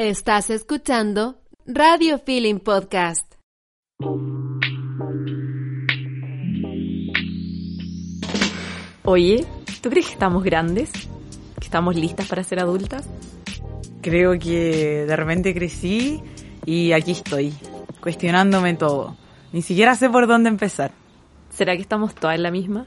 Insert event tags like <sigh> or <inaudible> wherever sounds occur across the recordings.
Estás escuchando Radio Feeling Podcast. Oye, ¿tú crees que estamos grandes? ¿Que estamos listas para ser adultas? Creo que de repente crecí y aquí estoy, cuestionándome todo. Ni siquiera sé por dónde empezar. ¿Será que estamos todas en la misma?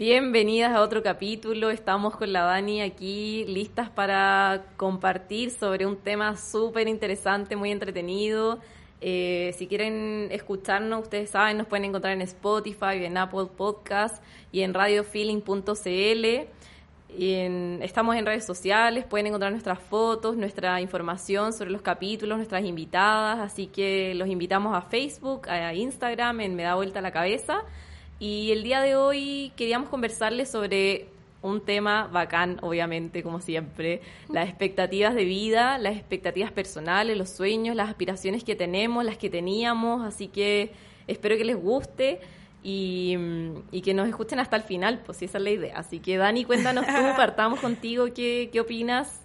Bienvenidas a otro capítulo. Estamos con la Dani aquí listas para compartir sobre un tema súper interesante, muy entretenido. Eh, si quieren escucharnos, ustedes saben, nos pueden encontrar en Spotify, en Apple Podcast y en radiofeeling.cl. estamos en redes sociales, pueden encontrar nuestras fotos, nuestra información sobre los capítulos, nuestras invitadas, así que los invitamos a Facebook, a Instagram, en Me da vuelta la cabeza. Y el día de hoy queríamos conversarles sobre un tema bacán, obviamente, como siempre, las expectativas de vida, las expectativas personales, los sueños, las aspiraciones que tenemos, las que teníamos, así que espero que les guste y, que nos escuchen hasta el final, pues esa es la idea. Así que Dani, cuéntanos tú, <laughs> partamos contigo, ¿qué, qué opinas?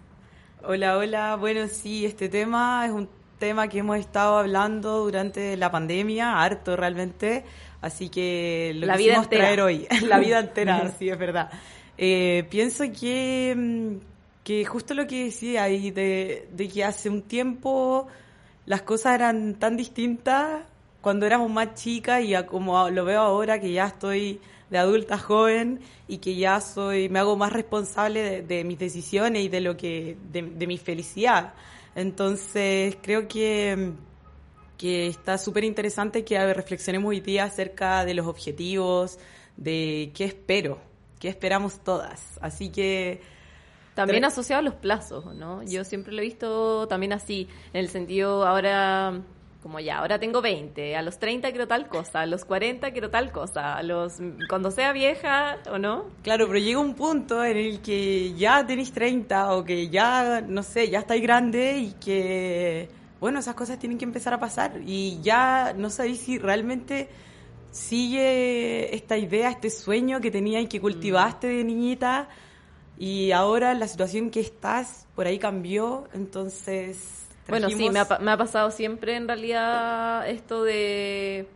Hola, hola, bueno, sí, este tema es un tema que hemos estado hablando durante la pandemia, harto realmente, así que lo la vida traer hoy, <laughs> la vida entera, <laughs> sí, es verdad. Eh, pienso que, mm, que justo lo que decía ahí, de, de que hace un tiempo las cosas eran tan distintas cuando éramos más chicas y como lo veo ahora que ya estoy de adulta joven y que ya soy me hago más responsable de, mis decisiones y de lo que de, de mi felicidad. Entonces creo que que está súper interesante que reflexionemos hoy día acerca de los objetivos de qué espero que esperamos todas. Así que... También asociado a los plazos, ¿no? Yo siempre lo he visto también así, en el sentido, ahora, como ya, ahora tengo 20, a los 30 quiero tal cosa, a los 40 quiero tal cosa, a los cuando sea vieja o no. Claro, pero llega un punto en el que ya tenéis 30 o que ya, no sé, ya estáis grande y que, bueno, esas cosas tienen que empezar a pasar. Y ya no sabéis si realmente sigue esta idea, este sueño que tenías y que cultivaste de niñita. Y ahora la situación que estás por ahí cambió, entonces... Bueno, sí, me ha, me ha, pasado siempre en realidad esto de,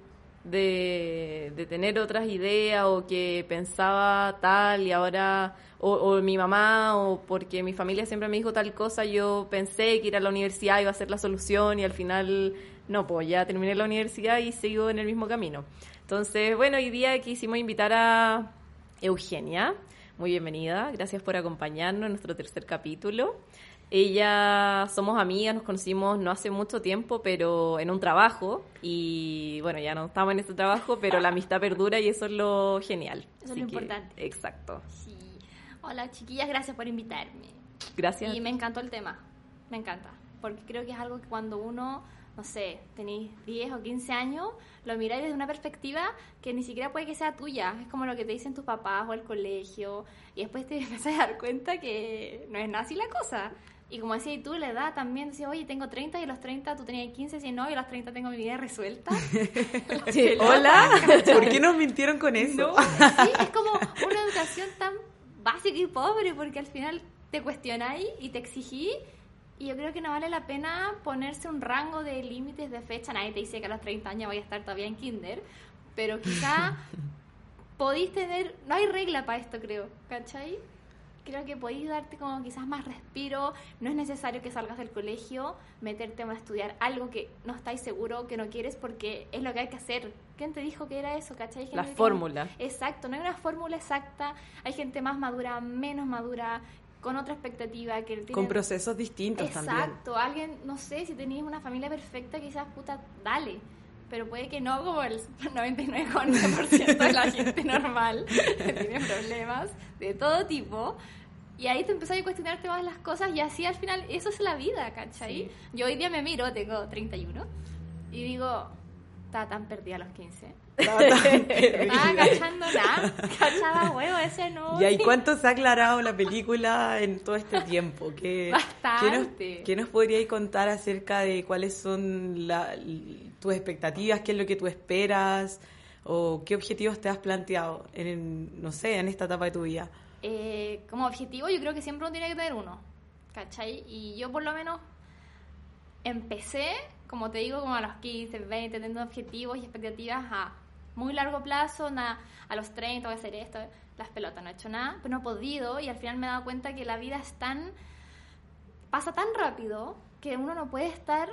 de, de, tener otras ideas o que pensaba tal y ahora, o, o, mi mamá o porque mi familia siempre me dijo tal cosa, yo pensé que ir a la universidad iba a ser la solución y al final no, pues ya terminé la universidad y sigo en el mismo camino. Entonces, bueno, hoy día quisimos invitar a Eugenia. Muy bienvenida, gracias por acompañarnos en nuestro tercer capítulo. Ella, somos amigas, nos conocimos no hace mucho tiempo, pero en un trabajo. Y bueno, ya no estamos en ese trabajo, pero la amistad perdura y eso es lo genial. Eso es lo importante. Exacto. Sí. Hola chiquillas, gracias por invitarme. Gracias. Y me encantó el tema, me encanta, porque creo que es algo que cuando uno no sé, tenéis 10 o 15 años, lo miráis desde una perspectiva que ni siquiera puede que sea tuya. Es como lo que te dicen tus papás o el colegio. Y después te <laughs> empiezas a dar cuenta que no es nada así la cosa. Y como decías tú, la edad también, decías, oye, tengo 30 y a los 30 tú tenías 15, si no, y a los 30 tengo mi vida resuelta. <laughs> Hola, <laughs> ¿por qué nos mintieron con eso? sí, es como una educación tan básica y pobre, porque al final te cuestionáis y te exigís y yo creo que no vale la pena ponerse un rango de límites de fecha. Nadie te dice que a los 30 años voy a estar todavía en kinder, pero quizá <laughs> podéis tener... No hay regla para esto, creo, ¿cachai? Creo que podéis darte como quizás más respiro. No es necesario que salgas del colegio, meterte a estudiar algo que no estáis seguro, que no quieres, porque es lo que hay que hacer. ¿Quién te dijo que era eso, cachai? La fórmula. Exacto, no hay una fórmula exacta. Hay gente más madura, menos madura, con otra expectativa que con procesos distintos también exacto alguien no sé si tenías una familia perfecta quizás puta dale pero puede que no como el 99,9% de la gente normal que tiene problemas de todo tipo y ahí te empezás a cuestionarte más las cosas y así al final eso es la vida ¿cachai? yo hoy día me miro tengo 31 y digo estaba tan perdida a los 15 estaba cachando <laughs> nada, cachaba huevo, ese no. ¿Y ahí cuánto se ha aclarado la película en todo este tiempo? ¿Qué, Bastante. ¿qué nos, podríais contar acerca de cuáles son la, tus expectativas, qué es lo que tú esperas o qué objetivos te has planteado en, no sé, en esta etapa de tu vida? eh, como objetivo yo creo que siempre uno tiene que tener uno, ¿cachai? Y yo por lo menos empecé, como te digo, como a los 15, 20, teniendo objetivos y expectativas a muy largo plazo, nada, a los 30 voy a hacer esto, las pelotas, no he hecho nada, pero no he podido y al final me he dado cuenta que la vida es tan, pasa tan rápido que uno no puede estar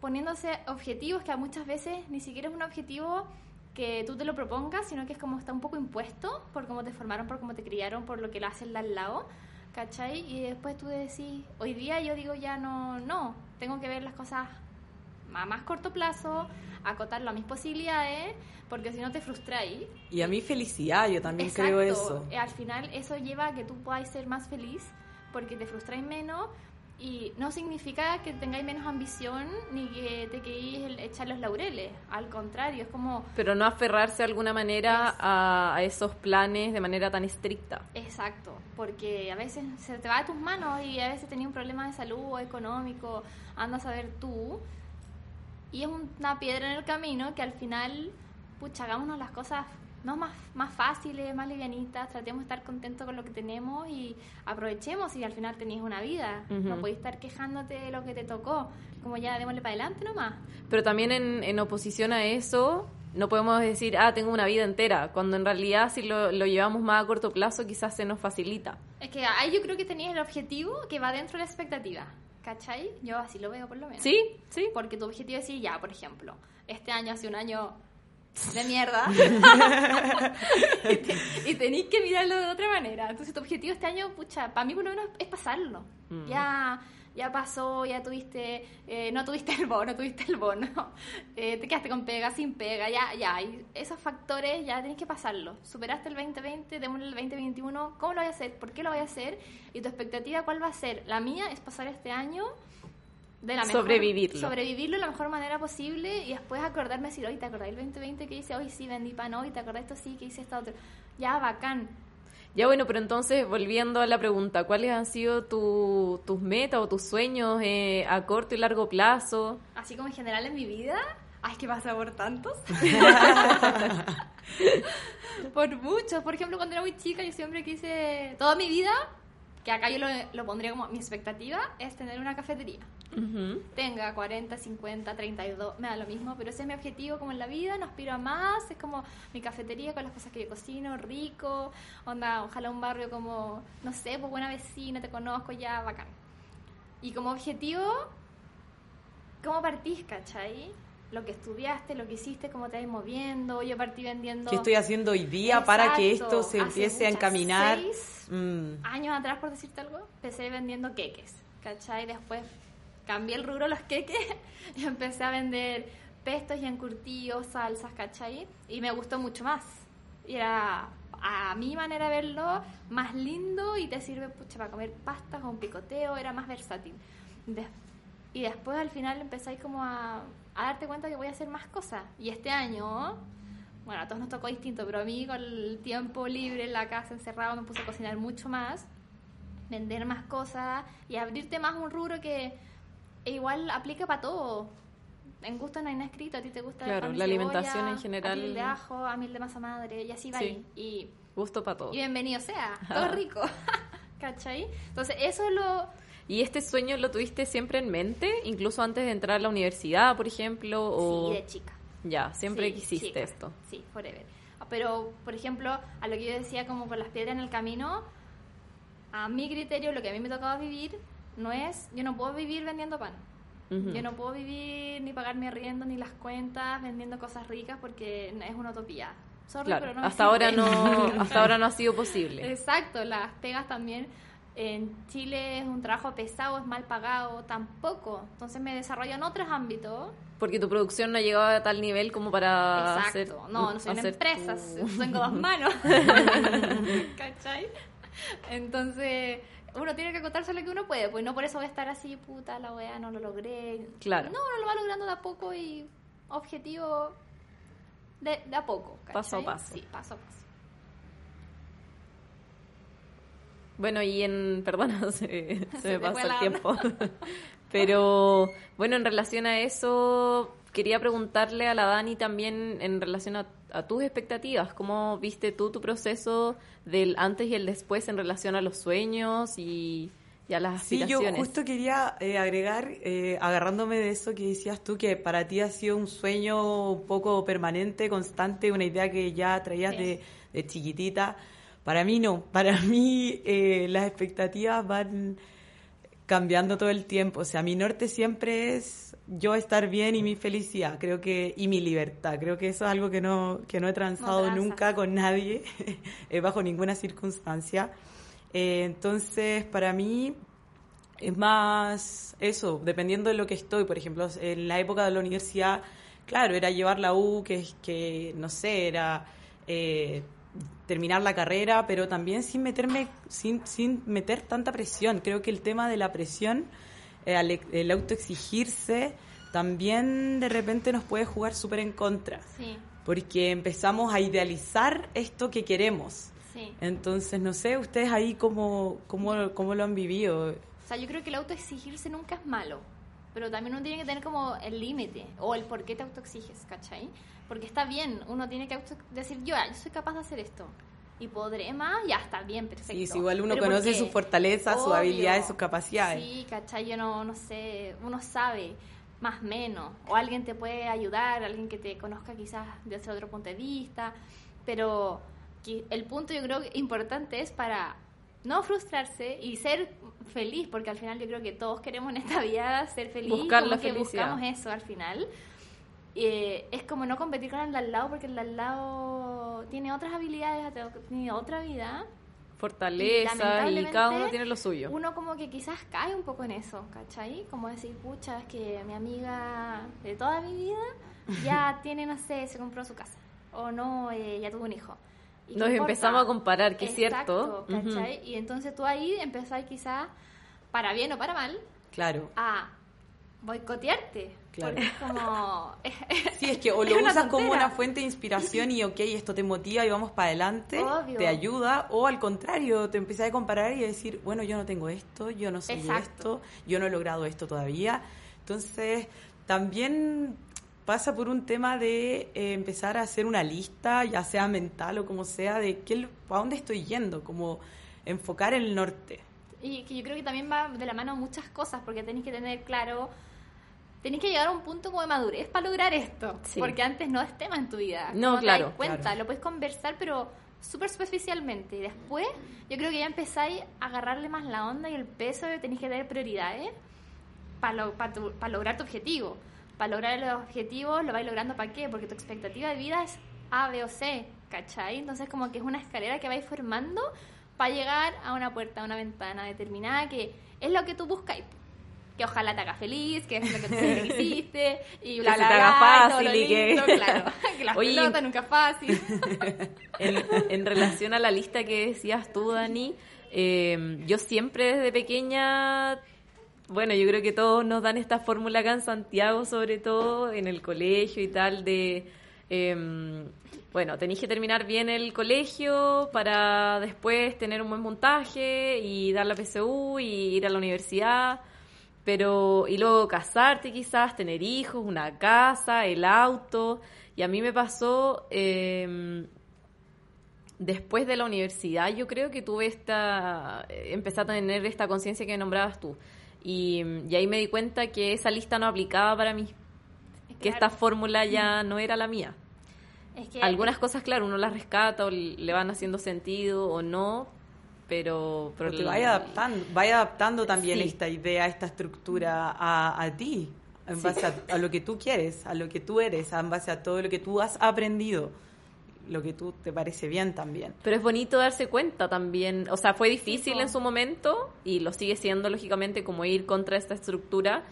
poniéndose objetivos que muchas veces ni siquiera es un objetivo que tú te lo propongas, sino que es como está un poco impuesto por cómo te formaron, por cómo te criaron, por lo que lo hacen al lado, ¿cachai? Y después tú decís, hoy día yo digo ya no, no, tengo que ver las cosas a más corto plazo, acotarlo a mis posibilidades, porque si no te frustráis. Y a mi felicidad, yo también creo eso. Al final eso lleva a que tú puedas ser más feliz, porque te frustráis menos, y no significa que tengáis menos ambición ni que te queréis echar los laureles. Al contrario, es como... Pero no aferrarse de alguna manera a, a, esos planes de manera tan estricta. Exacto, porque a veces se te va de tus manos y a veces tenías un problema de salud o económico, andas a ver tú. Y es una piedra en el camino que al final, pucha, hagámonos las cosas no más, más fáciles, más livianitas, tratemos de estar contentos con lo que tenemos y aprovechemos y al final tenéis una vida. No podéis estar quejándote de lo que te tocó, como ya démosle para adelante nomás. Pero también en, en oposición a eso, no podemos decir, ah, tengo una vida entera, cuando en realidad si lo, lo, llevamos más a corto plazo quizás se nos facilita. Es que ahí yo creo que tenías el objetivo que va dentro de la expectativa, ¿cachai? Yo así lo veo por lo menos. Sí, sí. Porque tu objetivo es decir, ya, por ejemplo, este año hace un año <laughs> de mierda <laughs> y, tenéis que mirarlo de otra manera. Entonces tu objetivo este año, pucha, para mí por lo menos es pasarlo. Mm. Ya ya pasó, ya tuviste, eh, no tuviste el bono, <laughs> tuviste el bono, eh, te quedaste con pega, sin pega, ya, ya, y esos factores ya tenés que pasarlo. Superaste el 2020, démosle el 2021, ¿cómo lo voy a hacer? ¿Por qué lo voy a hacer? Y tu expectativa, ¿cuál va a ser? La mía es pasar este año de la mejor, sobrevivirlo. Sobrevivirlo de la mejor manera posible y después acordarme decir, hoy te acordás el 2020 que hice, hoy sí vendí pan, hoy te acordás esto sí que hice esto otro. Ya, bacán. Ya bueno, pero entonces volviendo a la pregunta, ¿cuáles han sido tu, tus metas o tus sueños eh, a corto y largo plazo? Así como en general en mi vida. Ay, que pasa por tantos. <laughs> por muchos. Por ejemplo, cuando era muy chica, yo siempre quise, toda mi vida, que acá yo lo, lo pondría como mi expectativa, es tener una cafetería. Tenga 40, 50, 32, me da lo mismo, pero ese es mi objetivo como en la vida, no aspiro a más, es como mi cafetería con las cosas que yo cocino, rico, onda, ojalá un barrio como, no sé, pues buena vecina, te conozco ya, bacán. Y como objetivo, ¿cómo partís, cachai? Lo que estudiaste, lo que hiciste, cómo te vas moviendo, yo partí vendiendo... ¿Qué estoy haciendo hoy día para que esto se empiece a encaminar? Seis mm. años atrás, por decirte algo, empecé vendiendo queques, ¿cachai? Después cambié el rubro los queques y <laughs> empecé a vender pestos y encurtidos, salsas, ¿cachai? Y me gustó mucho más. Y era, a mi manera de verlo, más lindo y te sirve pucha, para comer pastas o un picoteo, era más versátil. y después al final empezáis como a, a darte cuenta que voy a hacer más cosas. Y este año, bueno, a todos nos tocó distinto, pero a mí con el tiempo libre en la casa encerrado me puse a cocinar mucho más, vender más cosas y abrirte más un rubro que e igual aplica para todo. En gusto no hay nada escrito, a ti te gusta claro, la alimentación en general. A mí de ajo, a mí de masa madre, y así va. Y, gusto para todo. Y bienvenido sea, <laughs> todo rico. <laughs> ¿Cachai? Entonces, eso es lo... ¿Y este sueño lo tuviste siempre en mente? Incluso antes de entrar a la universidad, por ejemplo. O... Sí, de chica. Ya, siempre quisiste esto. Sí, forever. Pero, por ejemplo, a lo que yo decía como con las piedras en el camino, a mi criterio, lo que a mí me tocaba vivir no es, yo no puedo vivir vendiendo pan. Yo no puedo vivir ni pagar mi arriendo ni las cuentas vendiendo cosas ricas porque es una utopía. pero no hasta ahora no hasta ahora no ha sido posible. Exacto, las pegas también en Chile es un trabajo pesado, es mal pagado, tampoco. Entonces me desarrollo en otros ámbitos. Porque tu producción no ha llegado a tal nivel como para Exacto. hacer no, no soy una empresa, <laughs> tengo dos manos. <laughs> ¿Cachai? Entonces uno tiene que contarse lo que uno puede, pues no por eso voy a estar así, puta, la weá, no lo logré. Claro. No, uno lo va logrando de a poco y objetivo de, de a poco. Paso a paso. Sí, paso a paso. Bueno, y en, <laughs> perdona, se, me pasa el tiempo. <laughs> Pero bueno, en relación a eso, quería preguntarle a la Dani también en relación a a tus expectativas. ¿Cómo viste tú tu proceso del antes y el después en relación a los sueños y, y a las Sí, aspiraciones? yo justo quería eh, agregar, eh, agarrándome de eso que decías tú, que para ti ha sido un sueño un poco permanente, constante, una idea que ya traías Sí. de, de chiquitita. Para mí no, para <laughs> mí eh, las expectativas van cambiando todo el tiempo. O sea, mi norte siempre es yo estar bien y mi felicidad, creo que, y mi libertad. Creo que eso es algo que no, que no he transado nunca con nadie, <laughs> eh, bajo ninguna circunstancia. Eh, entonces, para mí es más eso, dependiendo de lo que estoy. Por ejemplo, en la época de la universidad, claro, era llevar la U, que, que no sé, era eh, terminar la carrera, pero también sin meterme, sin, sin meter tanta presión. Creo que el tema de la presión, eh, al- el autoexigirse, también de repente nos puede jugar súper en contra. Sí, Porque empezamos a idealizar esto que queremos. sí. Entonces, no sé, ustedes ahí cómo, cómo, cómo lo han vivido. O sea, yo creo que el autoexigirse nunca es malo, pero también uno tiene que tener como el límite o el por qué te autoexiges, ¿cachai? Porque está bien, uno tiene que auto- decir, yo, yo soy capaz de hacer esto y podré más, ya está bien, perfecto. Sí, sí, igual uno Pero ¿por conoce sus fortalezas, sus habilidades, sus capacidades. Sí, ¿cachai? Yo no, no sé, uno sabe más o menos, o alguien te puede ayudar, alguien que te conozca quizás desde otro punto de vista, pero el punto yo creo que importante es para no frustrarse y ser feliz, porque al final yo creo que todos queremos en esta <laughs> vida ser felices, Buscar como la que felicidad. buscamos eso al final. Eh, es como no competir con el de al lado, porque el de al lado tiene otras habilidades, tiene otra vida, Fortaleza y, lamentablemente, cada uno tiene lo suyo. uno como que quizás cae un poco en eso, ¿cachai? Como decir, pucha, es que mi amiga de toda mi vida ya <laughs> tiene, no sé, se compró su casa. O no, eh, ya tuvo un hijo. ¿Y qué Nos importa? empezamos a comparar, que es Exacto, cierto. Ujú. ¿cachai? Y entonces tú ahí empezás quizás, para bien o para mal, Claro. a boicotearte. Claro. Porque es como... <laughs> Sí, es que o Es lo usas como una fuente de inspiración <laughs> y ok, esto te motiva y vamos para adelante, Obvio. te ayuda, o al contrario, te empiezas a comparar y a decir, bueno, yo no tengo esto, yo no soy Exacto. esto, yo no he logrado esto todavía. Entonces, también pasa por un tema de eh, empezar a hacer una lista, ya sea mental o como sea, de qué, a dónde estoy yendo, como enfocar el norte. Y que yo creo que también va de la mano muchas cosas, porque tenéis que tener claro, tenéis que llegar a un punto como de madurez para lograr esto, Sí. porque antes no es tema en tu vida. No, te claro, das cuenta, claro. lo puedes conversar, pero súper superficialmente. Y después, yo creo que ya empezáis a agarrarle más la onda y el peso de tenéis que tener prioridades para lograr tu objetivo. Para lograr los objetivos, lo vais logrando para qué? Porque tu expectativa de vida es A, B o C, ¿cachai? Entonces, como que es una escalera que vais formando para llegar a una puerta, a una ventana determinada que es lo que tú buscáis. Que ojalá te haga feliz, que es lo que tú <laughs> siempre quisiste, y bla, Que se bla, te haga bla, fácil y que- claro. <laughs> Que las Oye, pelotas nunca es fácil. <laughs> En, en relación a la lista que decías tú, Dani, eh, yo siempre desde pequeña, bueno, yo creo que todos nos dan esta fórmula acá en Santiago, sobre todo en el colegio y tal, de, eh, bueno, tenéis que terminar bien el colegio para después tener un buen montaje y dar la PSU y ir a la universidad. Pero, y luego casarte quizás, tener hijos, una casa, el auto. Y a mí me pasó, eh, después de la universidad, yo creo que tuve esta, eh, empecé a tener esta conciencia que nombrabas tú. Y, y ahí me di cuenta que esa lista no aplicaba para mí, que esta fórmula ya no era la mía. Es que Algunas cosas, claro, uno las rescata o le van haciendo sentido o no, pero... pero te vaya adaptando, vaya adaptando también Sí. esta idea, esta estructura a, a ti, en Sí. base a, a lo que tú quieres, a lo que tú eres, en base a todo lo que tú has aprendido, lo que tú te parece bien también. Pero es bonito darse cuenta también, o sea, fue difícil en su momento y lo sigue siendo lógicamente como ir contra esta estructura,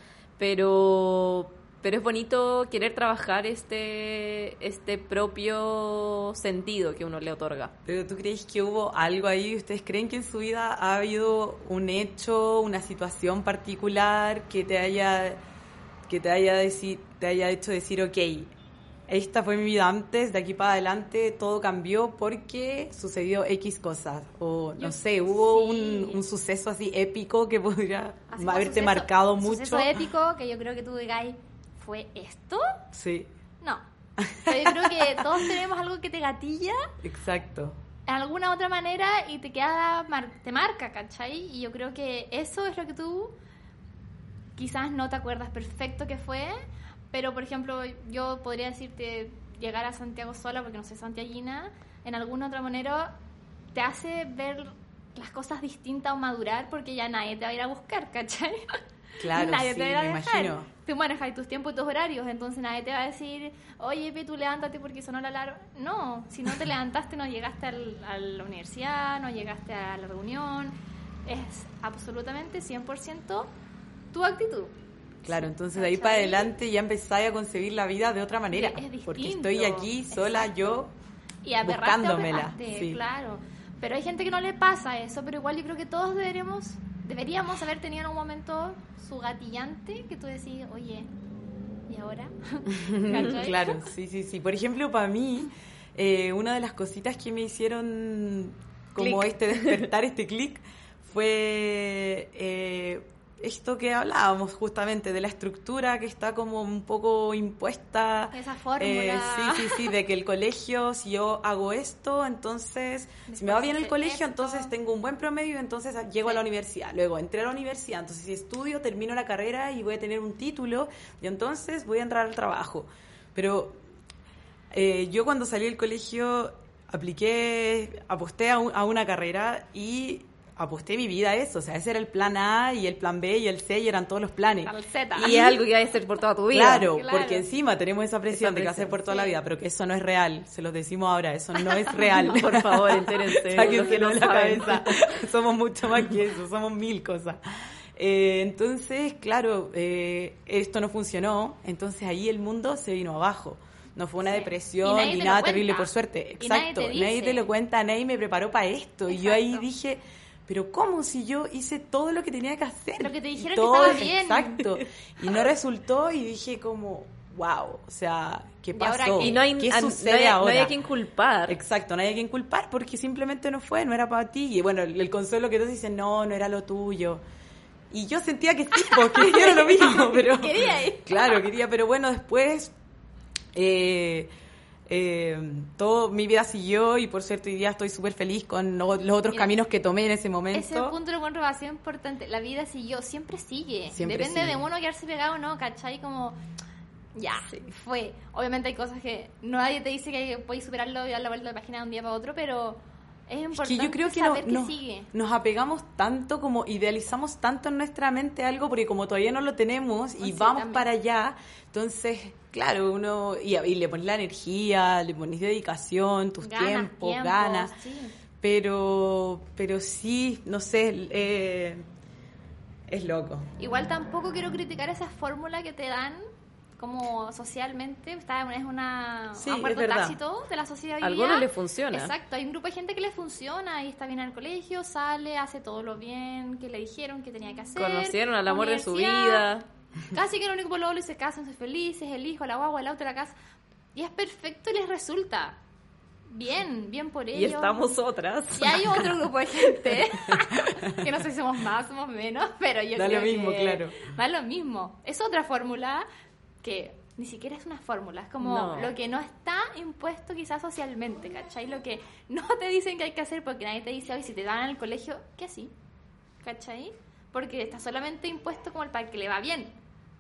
pero pero es bonito querer trabajar este este propio sentido que uno le otorga. Pero tú crees que hubo algo ahí, ustedes creen que en su vida ha habido un hecho, una situación particular que te haya que te haya deci- te haya hecho decir, ok, esta fue mi vida antes, de aquí para adelante todo cambió porque sucedió X cosas. O no Yo- sé, hubo sí. un, un suceso así épico que podría así haberte suceso- marcado mucho. Suceso épico que yo creo que tú digáis, ¿fue esto? Sí. No, Pero yo creo que todos tenemos algo que te gatilla Exacto. de alguna otra manera y te queda, te marca, ¿cachai? Y yo creo que eso es lo que tú quizás no te acuerdas perfecto que fue, pero por ejemplo yo podría decirte llegar a Santiago sola porque no soy santiaguina, en alguna otra manera te hace ver las cosas distintas o madurar porque ya nadie te va a ir a buscar, ¿cachai? <laughs> Claro, nadie sí, te va a me dejar. imagino. Tú manejas tus tiempos y tus horarios, entonces nadie te va a decir, oye, tú levántate porque sonó la alarma. No, si no te <laughs> levantaste, no llegaste al- a la universidad, no llegaste a la reunión. Es absolutamente 100% tu actitud. Claro, entonces de ahí para adelante ya empezáis a concebir la vida de otra manera. Es distinto. porque estoy aquí sola, Exacto. yo Y aberraste buscándomela. aberraste, sí. claro. Pero hay gente que no le pasa eso, pero igual yo creo que todos deberíamos, deberíamos haber tenido en un momento su gatillante que tú decís, oye, ¿y ahora? <laughs> <laughs> Claro, sí, sí, sí. Por ejemplo, para mí, eh, una de las cositas que me hicieron como Clic. este despertar, este clic, fue eh, esto que hablábamos justamente de la estructura que está como un poco impuesta. Esa fórmula. Eh, sí, sí, sí, de que el colegio, si yo hago esto, entonces, si me va bien el colegio, esto. entonces tengo un buen promedio, entonces llego a la universidad. Luego entré a la universidad, entonces si estudio, termino la carrera y voy a tener un título, y entonces voy a entrar al trabajo. Pero eh, yo cuando salí del colegio apliqué, aposté a, un- a una carrera y aposté mi vida a eso. O sea, ese era el plan A y el plan B y el C y eran todos los planes. Al Z. Y es algo que va a ser por toda tu vida. Claro, Claro. porque encima tenemos esa presión Esa de que hacer presión, por toda la vida, pero que eso no es real. Se los decimos ahora, eso no es <laughs> real. Por favor, entérense, <laughs> no la saben. cabeza. <laughs> somos mucho más que eso, somos mil cosas. Eh, entonces, claro, eh, esto no funcionó, entonces ahí el mundo se vino abajo. No fue una Sí. depresión Y ni nada terrible, por suerte. Y nadie Exacto, te nadie, te lo cuenta, nadie me preparó para esto. Y yo ahí dije, pero ¿cómo si yo hice todo lo que tenía que hacer? Lo que te dijeron que estaba bien. Exacto. Y no <laughs> resultó y dije como, wow, o sea, ¿qué ¿Y ahora pasó? qué? Y no hay, ¿Qué sucede no hay- ahora? no hay a quien culpar. Exacto, no hay a quien culpar porque simplemente no fue, no era para ti. Y bueno, el, el consuelo que todos dicen, no, no era lo tuyo. Y yo sentía que sí, <laughs> porque era lo mismo, pero... Quería ir. <laughs> Claro, quería, pero bueno, después eh, eh, todo mi vida siguió y por suerte hoy día estoy súper feliz con lo- los otros Mira, caminos que tomé en ese momento. Ese punto lo encuentro demasiado importante. La vida siguió, siempre sigue. Siempre Depende sigue. de uno quedarse pegado o no, ¿cachai? Como, ya, fue. Obviamente hay cosas que nadie te dice que puedes superarlo y dar la vuelta de página de un día para otro, pero es Es importante que yo creo que, no- saber que no- sigue. nos apegamos tanto, como idealizamos tanto en nuestra mente algo, porque como todavía no lo tenemos y Sí, vamos también. para allá, entonces, claro, uno, y, y le pones la energía, le pones dedicación, tus Ganas, tiempos, tiempos, ganas, sí. pero, pero sí, no sé, eh, es loco. Igual tampoco quiero criticar esa fórmula que te dan como socialmente, está, es una, Sí, un acuerdo tácito de la sociedad A algunos les funciona. Exacto, hay un grupo de gente que le funciona y está bien al colegio, sale, hace todo lo bien que le dijeron que tenía que hacer. Conocieron al amor de su vida. Casi que el único pololo y se casan, son felices, el hijo, la guagua, el auto, la casa. Y es perfecto y les resulta. Bien, bien por ellos. Y estamos otras. Y hay otro grupo de gente, <laughs> que no sé si somos más, somos menos, pero yo Da creo lo mismo, que claro. Da lo mismo. Es otra fórmula que ni siquiera es una fórmula, es como No. lo que no está impuesto quizás socialmente, ¿cachai? Lo que no te dicen que hay que hacer porque nadie te dice, hoy si te dan en el colegio, que así, ¿cachai? Porque está solamente impuesto como el para que le va bien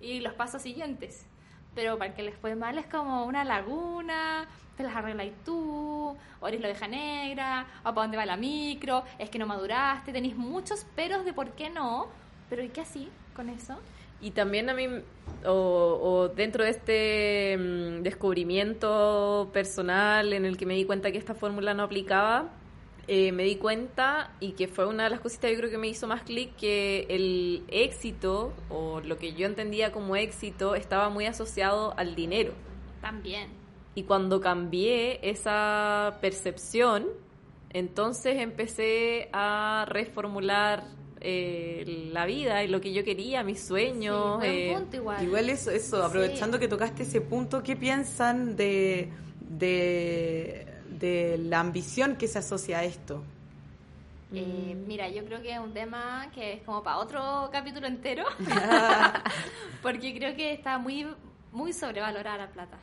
y los pasos siguientes. Pero para que les fue mal es como una laguna, te las arreglas tú, o eres la oveja negra, o para dónde va la micro, es que no maduraste, tenéis muchos peros de por qué no, pero ¿y qué así con eso? Y también a mí, o, o dentro de este mm, descubrimiento personal en el que me di cuenta que esta fórmula no aplicaba, eh, me di cuenta y que fue una de las cositas yo creo que me hizo más clic que el éxito o lo que yo entendía como éxito estaba muy asociado al dinero. También. Y cuando cambié esa percepción, entonces empecé a reformular eh, la vida y lo que yo quería, mis sueños. Sí, eh, punto igual. Igual eso, eso aprovechando que tocaste ese punto, ¿qué piensan de, de, de la ambición que se asocia a esto? Eh, mira, yo creo que es un tema que es como para otro capítulo entero, <laughs> <laughs> porque creo que está muy, muy sobrevalorada la plata.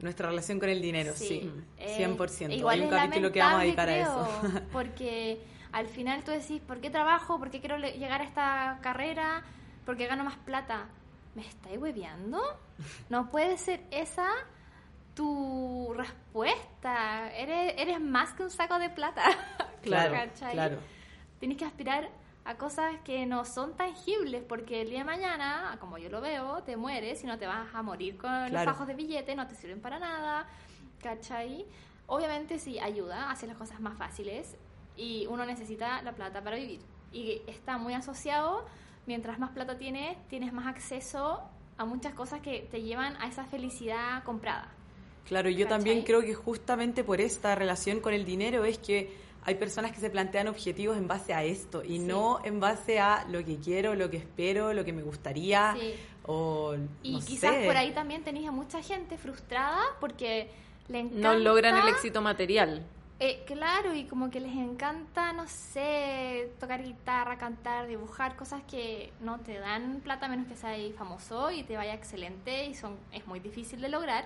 Nuestra relación con el dinero, sí, Eh, 100%. igual Hay un capítulo que vamos a dedicar a eso. <laughs> Porque al final tú decís, ¿por qué trabajo? ¿Por qué quiero le- llegar a esta carrera? ¿Por qué gano más plata? ¿Me estáis hueveando? No puede ser esa tu respuesta. Eres, eres más que un saco de plata. <laughs> Claro, ¿Cachai? claro. Tienes que aspirar a cosas que no son tangibles, porque el día de mañana, como yo lo veo, te mueres y no te vas a morir con los fajos de billete, no te sirven para nada, ¿cachai? Obviamente sí ayuda, hace las cosas más fáciles y uno necesita la plata para vivir. Y está muy asociado, mientras más plata tienes, tienes más acceso a muchas cosas que te llevan a esa felicidad comprada. Claro, yo también creo que justamente por esta relación con el dinero es que hay personas que se plantean objetivos en base a esto y Sí. no en base a lo que quiero, lo que espero, lo que me gustaría Sí. o Y no quizás sé. por ahí también tenéis a mucha gente frustrada porque le encanta... No logran el éxito material. Eh, claro, y como que les encanta, no sé, tocar guitarra, cantar, dibujar, cosas que no te dan plata menos que seas famoso y te vaya excelente y son es muy difícil de lograr,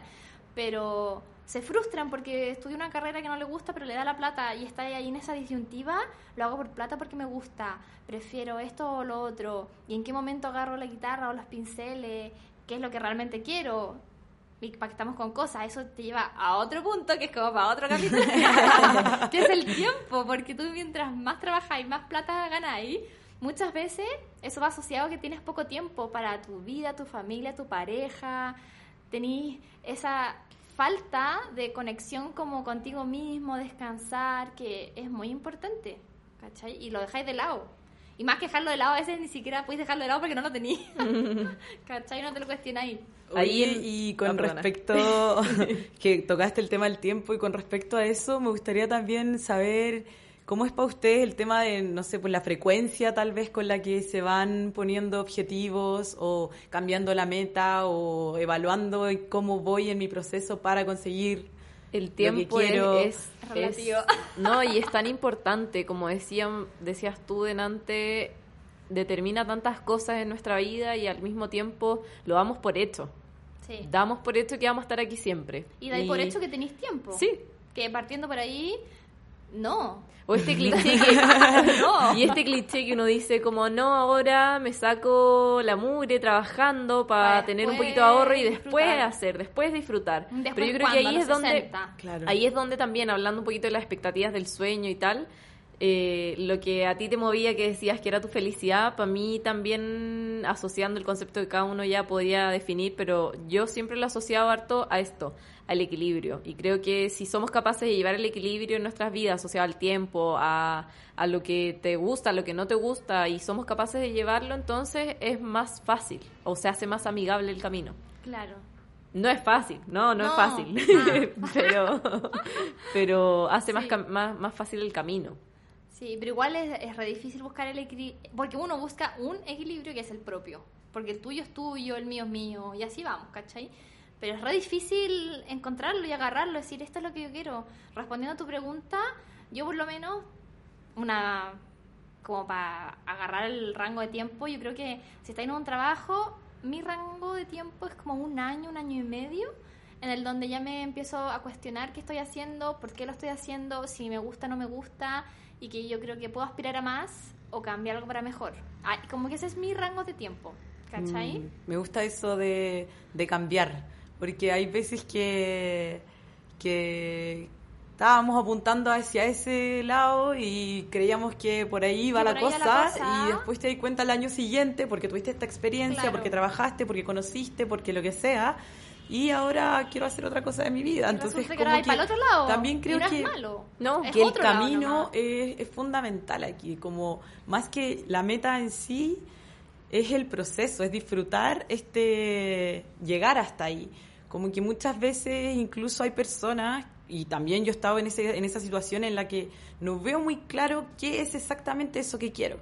pero se frustran porque estudia una carrera que no le gusta pero le da la plata y está ahí en esa disyuntiva, lo hago por plata porque me gusta, prefiero esto o lo otro, y en qué momento agarro la guitarra o los pinceles, qué es lo que realmente quiero, y pactamos con cosas, eso te lleva a otro punto que es como para otro capítulo, <laughs> que es el tiempo, porque tú mientras más trabajáis, más plata ganáis, muchas veces eso va asociado a que tienes poco tiempo para tu vida, tu familia, tu pareja, tenís esa falta de conexión como contigo mismo, descansar, que es muy importante, ¿cachai? Y lo dejáis de lado. Y más que dejarlo de lado, a veces ni siquiera podéis dejarlo de lado porque no lo tenéis. <laughs> ¿Cachai? No te lo cuestionáis. Ahí y con perdona. respecto <laughs> que tocaste el tema del tiempo y con respecto a eso me gustaría también saber cómo es para ustedes el tema de no sé pues la frecuencia tal vez con la que se van poniendo objetivos o cambiando la meta o evaluando cómo voy en mi proceso para conseguir El tiempo es- quiero. es, Relativo. es- no y es tan importante como decían decías tú delante determina tantas cosas en nuestra vida y al mismo tiempo lo damos por hecho Sí. damos por hecho que vamos a estar aquí siempre Y dais por hecho que tenéis tiempo. sí Que partiendo por ahí, no. o este <laughs> cliché que y este cliché que uno dice como no ahora me saco la mugre trabajando para tener un poquito de ahorro y después disfrutar. hacer después disfrutar Después, pero yo creo que ahí ¿A es donde 60? Claro. Ahí es donde también, hablando un poquito de las expectativas del sueño y tal, eh, lo que a ti te movía, que decías que era tu felicidad, para mí también asociando el concepto que cada uno ya podía definir, pero yo siempre lo he asociado harto a esto, al equilibrio. Y creo que si somos capaces de llevar el equilibrio en nuestras vidas, asociado al tiempo, a, a lo que te gusta, a lo que no te gusta, y somos capaces de llevarlo, entonces es más fácil, o se hace más amigable el camino. Claro. No es fácil, no, no, es fácil, Ah. <laughs> pero, pero hace más, Sí. más, más fácil el camino. Sí, pero igual es, es re difícil buscar el equilibrio, porque uno busca un equilibrio que es el propio, porque el tuyo es tuyo, el mío es mío, y así vamos, ¿cachai? Pero es re difícil encontrarlo y agarrarlo, decir, esto es lo que yo quiero. Respondiendo a tu pregunta, yo por lo menos, una como para agarrar el rango de tiempo, yo creo que si estáis en un trabajo, mi rango de tiempo es como un año, un año y medio, en el donde ya me empiezo a cuestionar qué estoy haciendo, por qué lo estoy haciendo, si me gusta o no me gusta, y que yo creo que puedo aspirar a más o cambiar algo para mejor. Ah, como que ese es mi rango de tiempo, ¿cachai? Mm, me gusta eso de, de cambiar, porque hay veces que, que estábamos apuntando hacia ese lado y creíamos que por ahí iba la cosa, la cosa. y después te das cuenta al año siguiente porque tuviste esta experiencia, Claro. porque trabajaste, porque conociste, porque lo que sea. Y ahora quiero hacer otra cosa de mi vida. Entonces, que como que para el otro lado. también y creo no que es malo. No, Es que el camino es, es fundamental aquí, como más que la meta en sí, es el proceso, es disfrutar este llegar hasta ahí. Como que muchas veces incluso hay personas, y también yo he estado en, ese, en esa situación en la que no veo muy claro qué es exactamente eso que quiero.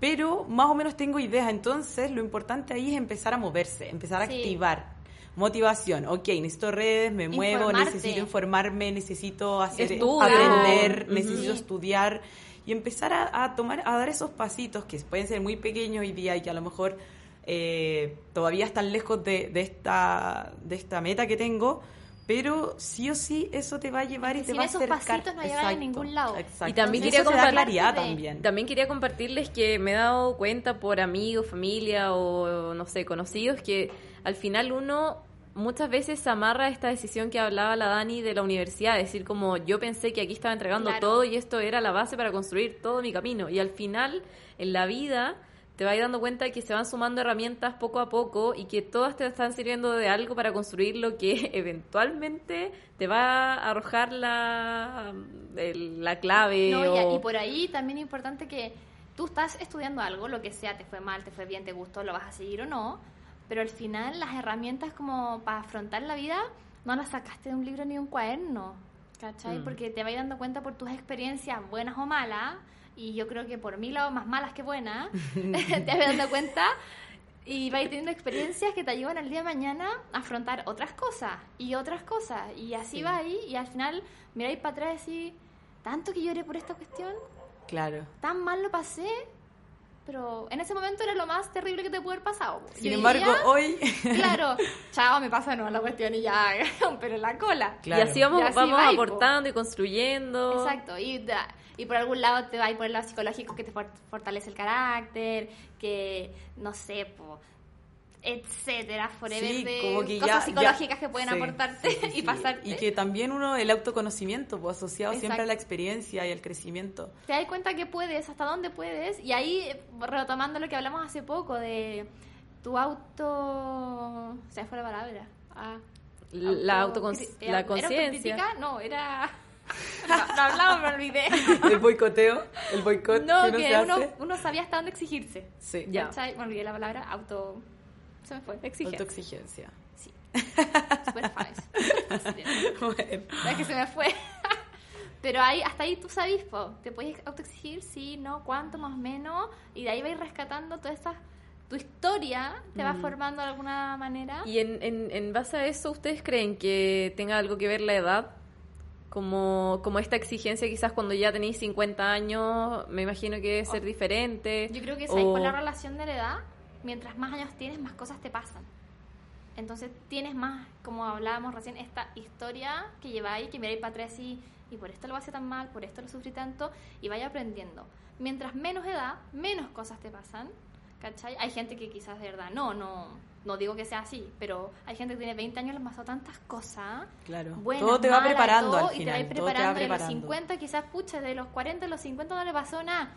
Pero más o menos tengo ideas, entonces lo importante ahí es empezar a moverse, empezar a Sí. activar. Motivación, ok, necesito redes, me muevo, Informarte. necesito informarme, necesito hacer Estudio. aprender, necesito estudiar y empezar a, a tomar, a dar esos pasitos que pueden ser muy pequeños hoy día y que a lo mejor eh, todavía están lejos de, de esta, de esta meta que tengo, pero sí o sí eso te va a llevar y te va a esos acercar. pasitos no llegan a ningún lado. exacto. Y también Eso quería también. También quería compartirles que me he dado cuenta por amigos, familia o no sé, conocidos que al final uno muchas veces se amarra esta decisión que hablaba la Dani de la universidad, es decir, como yo pensé que aquí estaba entregando Claro. todo y esto era la base para construir todo mi camino y al final en la vida te vas dando cuenta de que se van sumando herramientas poco a poco y que todas te están sirviendo de algo para construir lo que <laughs> eventualmente te va a arrojar la, la clave. No, y, y por ahí también es importante que tú estás estudiando algo, lo que sea, te fue mal, te fue bien, te gustó, lo vas a seguir o no, pero al final las herramientas como para afrontar la vida no las sacaste de un libro ni de un cuaderno, ¿cachai? Mm. Porque te vas dando cuenta por tus experiencias, buenas o malas, y yo creo que por mí lado más malas que buenas, <laughs> <laughs> te vas dando cuenta y vais teniendo experiencias que te ayudan al día de mañana a afrontar otras cosas y otras cosas. Y así va ahí y al final miráis para atrás y decís, tanto que lloré por esta cuestión, Claro. tan mal lo pasé, pero en ese momento era lo más terrible que te pudo haber pasado. Sin embargo, hoy... <laughs> claro, chao, me pasa de nuevo la cuestión y ya, <laughs> pero en la cola. Claro. Y así vamos, Y así vamos va, aportando y construyendo. Exacto, y, da- y por algún lado te va a ir por el lado psicológico que te for- fortalece el carácter, que no sé, po, etcétera, forever Sí, de cosas ya- psicológicas ya- que pueden sí, aportarte sí, y pasarte. Y que también uno, el autoconocimiento, pues asociado siempre a la experiencia y al crecimiento. te das cuenta que puedes, hasta dónde puedes, y ahí eh, retomando lo que hablamos hace poco de tu auto... Se fue la palabra. Ah, La, auto- la ¿era conciencia. No, era... <laughs> No, no hablaba, me olvidé. <laughs> El boicoteo, el boicot No, que uno se que uno, hace. uno sabía hasta dónde exigirse. Sí, Ya. Me olvidé la palabra auto... Se me fue. Exigencia. autoexigencia. Sí. Fácil. <laughs> Bueno. Es que se me fue. <laughs> Pero ahí, hasta ahí tú sabes, po. Te puedes autoexigir, sí, no, cuánto, más o menos. Y de ahí vais rescatando toda esta... Tu historia te va formando de alguna manera. Y en, en, en base a eso, ¿ustedes creen que tenga algo que ver la edad? Como, como esta exigencia quizás cuando ya tenéis 50 años, me imagino que debe ser diferente. Yo creo que o- sí, por la relación de la edad, mientras más años tienes, más cosas te pasan. Entonces tienes más, como hablábamos recién, esta historia que lleváis, que miráis para atrás y, y por esto lo pasé tan mal, por esto lo sufrí tanto, y vaya aprendiendo. Mientras menos edad, menos cosas te pasan, ¿cachai? Hay gente que quizás de verdad, no, no, no digo que sea así, pero hay gente que tiene 20 años, le han pasado tantas cosas. Claro. buenas, todo te va malas, preparando todo, al y te final. vas todo te va preparando a los preparando. 50 quizás, pucha, de los 40 a los 50 no le pasó nada.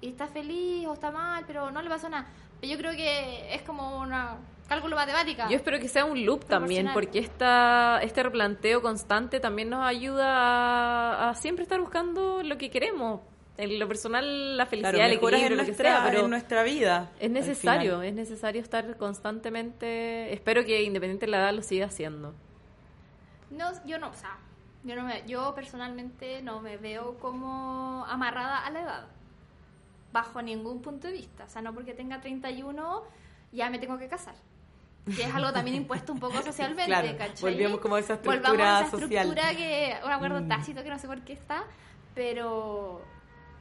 Y está feliz o está mal, pero no le pasó nada. Yo creo que es como una cálculo matemática. Yo espero que sea un loop también, porque esta, este replanteo constante también nos ayuda a, a siempre estar buscando lo que queremos. En lo personal, la felicidad, Claro, el equilibrio, en lo que nuestra, sea, pero en nuestra vida. es necesario, es necesario estar constantemente. Espero que independiente de la edad lo siga haciendo. No, yo no, o sea, yo, no me, yo personalmente no me veo como amarrada a la edad. Bajo ningún punto de vista. O sea, no porque tenga 31 ya me tengo que casar. Que es algo también impuesto un poco <laughs> socialmente, Claro, ¿cachai? volvemos como a esa Volvamos estructura a esa social. estructura que, un acuerdo Mm. tácito que no sé por qué está, pero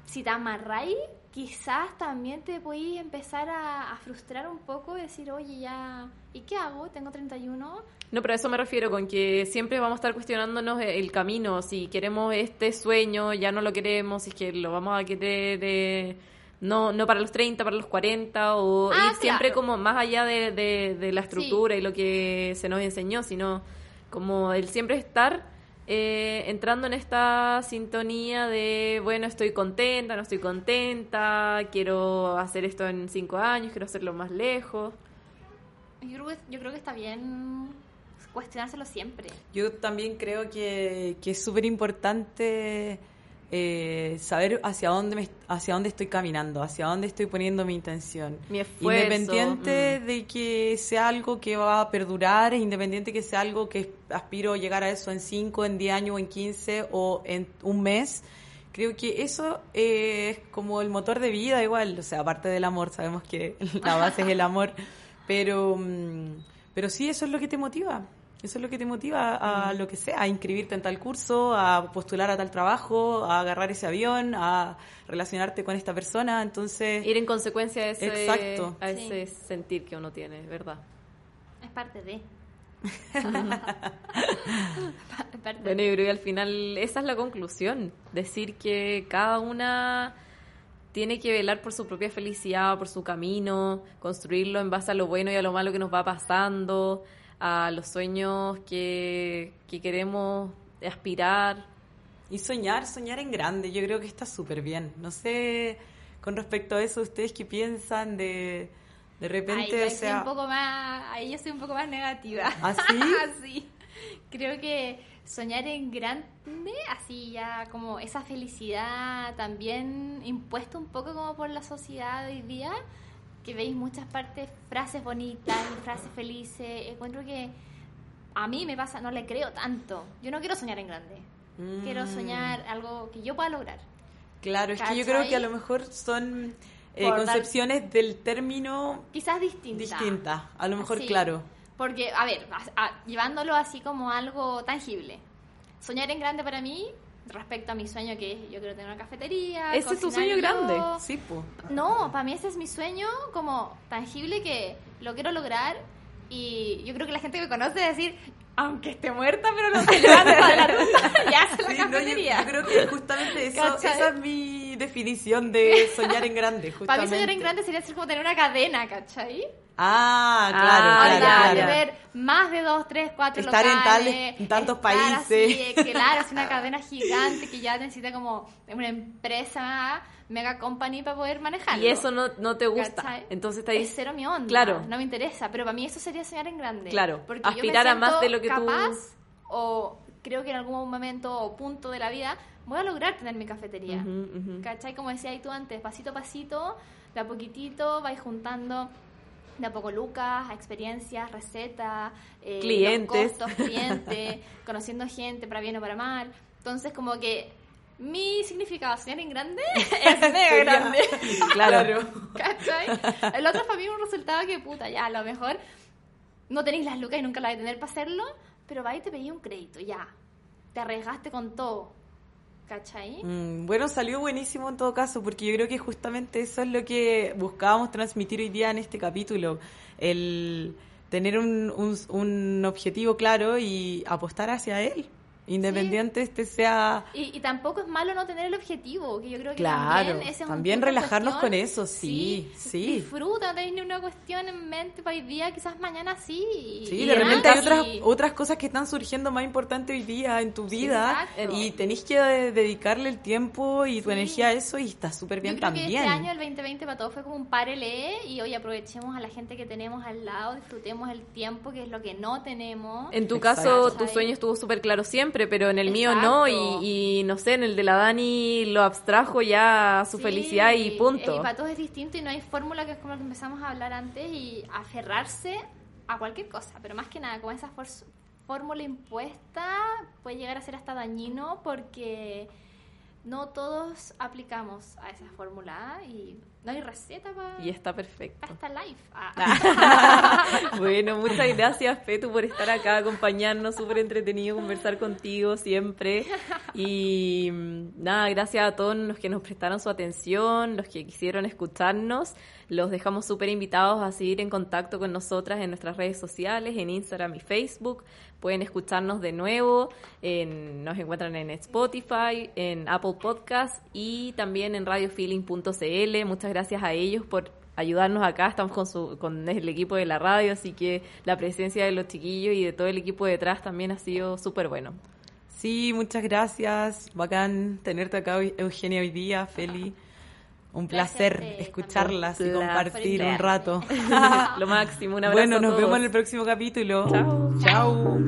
si te amarráis, quizás también te podéis empezar a, a frustrar un poco y decir, oye, ya, ¿y qué hago? Tengo 31, No, pero a eso me refiero, con que siempre vamos a estar cuestionándonos el camino, si queremos este sueño, ya no lo queremos, si es que lo vamos a querer eh, no, no para los 30, para los 40, o Ah, ir siempre como más allá de, de- de la estructura y lo que se nos enseñó, sino como el siempre estar eh, entrando en esta sintonía de, bueno, estoy contenta, no estoy contenta, quiero hacer esto en cinco años, quiero hacerlo más lejos. yo creo que, yo creo que está bien cuestionárselo siempre. Yo también creo que, que es súper importante eh, saber hacia dónde me, hacia dónde estoy caminando, hacia dónde estoy poniendo mi intención. Mi esfuerzo, Independiente mm. de que sea algo que va a perdurar, independiente que sea algo que aspiro a llegar a eso en 5, en 10 años, en 15 o en un mes. Creo que eso eh, es como el motor de vida igual, o sea, aparte del amor, sabemos que <laughs> la base es el amor, pero, mm, pero sí, eso es lo que te motiva. Eso es lo que te motiva a lo que sea, a inscribirte en tal curso, a postular a tal trabajo, a agarrar ese avión, a relacionarte con esta persona. Entonces, Ir en consecuencia a ese, Exacto. a Sí. ese sentir que uno tiene, ¿verdad? Es parte de. <laughs> <laughs> Parte- Bueno, yo creo que al final esa es la conclusión, decir que cada una tiene que velar por su propia felicidad, por su camino, construirlo en base a lo bueno y a lo malo que nos va pasando, a los sueños que, que queremos aspirar. Y soñar, soñar en grande, yo creo que está súper bien. No sé, con respecto a eso, ¿ustedes qué piensan de, de repente, o soy sea... un poco más, ahí yo soy un poco más negativa. ¿Ah, sí? <laughs> Sí. Creo que soñar en grande, así ya como esa felicidad también impuesta un poco como por la sociedad de hoy día, que veis muchas partes frases bonitas y frases felices. Encuentro que a mí me pasa, no le creo tanto. Yo no quiero soñar en grande. Quiero Mm. soñar algo que yo pueda lograr. Claro, es que yo ¿Cachai? creo que a lo mejor son eh, Por dar- concepciones del término Quizás distinta. distintas. A lo mejor, Sí. claro. Porque, a ver, a- a- llevándolo así como algo tangible. Soñar en grande para mí, respecto a mi sueño que es, yo quiero tener una cafetería. Ese es tu sueño yo. grande. Sí, pues. No, para mí ese es mi sueño como tangible que lo quiero lograr y yo creo que la gente que me conoce decir, aunque esté muerta, pero no <laughs> <laughs> se levanta de la tumba, ya hace la Sí, no, yo, creo que justamente eso, ¿Cachai? esa es mi definición de soñar en grande. <laughs> Para Justamente. mí soñar en grande sería ser como tener una cadena, ¿cachai? Ah, claro, Ah, claro, claro. ya. tener más de dos, tres, cuatro Estar en locales, tales- en tantos estar países. Así, claro, es una <laughs> cadena gigante que ya necesita como una empresa, mega company para poder manejarlo. Y eso no, no te gusta. ¿Cachai? Entonces está es ahí. cero mi onda, Claro. no me interesa, pero para mí eso sería soñar en grande. Claro, porque yo me aspirar a más de lo que tú- capaz, o creo que en algún momento o punto de la vida voy a lograr tener mi cafetería. Ujú, ujú. ¿Cachai? Como decías tú antes, pasito a pasito, de a poquitito vais juntando de a poco lucas, experiencias, recetas, eh, Clientes. costos, clientes, <laughs> conociendo gente para bien o para mal. Entonces, como que mi significado soñar en grande <laughs> es mega grande. <laughs> Claro. ¿Cachai? El otro para mí es un resultado que, puta, ya, a lo mejor no tenéis las lucas y nunca las vais a tener para hacerlo, pero vais y te pedí un crédito, ya. Te arriesgaste con todo. ¿Cachai? Mm, bueno, salió buenísimo en todo caso, porque yo creo que justamente eso es lo que buscábamos transmitir hoy día en este capítulo, el tener un, un, un objetivo claro y apostar hacia él, independiente este sea... Y, y tampoco es malo no tener el objetivo, que yo creo que Claro, también, ese es un también relajarnos cuestión. con eso, sí, sí. Disfruta, no tenés ni una cuestión en mente para hoy día, quizás mañana sí. Sí, y de repente hay otras, otras cosas que están surgiendo más importantes hoy día en tu vida exacto. y tenés que dedicarle el tiempo y tu Sí. energía a eso y está súper bien Yo creo también. que este año, el 2020, para todos fue como un párele y hoy aprovechemos a la gente que tenemos al lado, disfrutemos el tiempo, que es lo que no tenemos. En tu Exacto. caso, tu sueño estuvo súper claro siempre, pero en el mío no. Y, y no sé, en el de la Dani lo abstrajo ya a su Sí, felicidad y punto. Y para todos es distinto y no hay fórmula que es como lo que empezamos a hablar antes y aferrarse a cualquier cosa, pero más que nada con esa fórmula impuesta puede llegar a ser hasta dañino porque no todos aplicamos a esa fórmula y no hay receta para Y está perfecto. esta life. Ah. <laughs> bueno, muchas gracias, Petu, por estar acá, acompañarnos. Súper entretenido conversar contigo siempre. Y mm, nada, gracias a todos los que nos prestaron su atención, los que quisieron escucharnos. Los dejamos súper invitados a seguir en contacto con nosotras en nuestras redes sociales, en Instagram y Facebook. Pueden escucharnos de nuevo. en- nos encuentran en Spotify, en Apple Podcast y también en radiofeeling.cl. Muchas gracias a ellos por ayudarnos acá. Estamos con, su, con el equipo de la radio, así que la presencia de los chiquillos y de todo el equipo detrás también ha sido súper bueno. Sí, muchas gracias. Bacán tenerte acá, Eugenia, hoy día, Feli. Un placer escucharlas y compartir un rato. <laughs> Lo máximo, un abrazo Bueno, a nos todos. vemos en el próximo capítulo. Chao. Chao.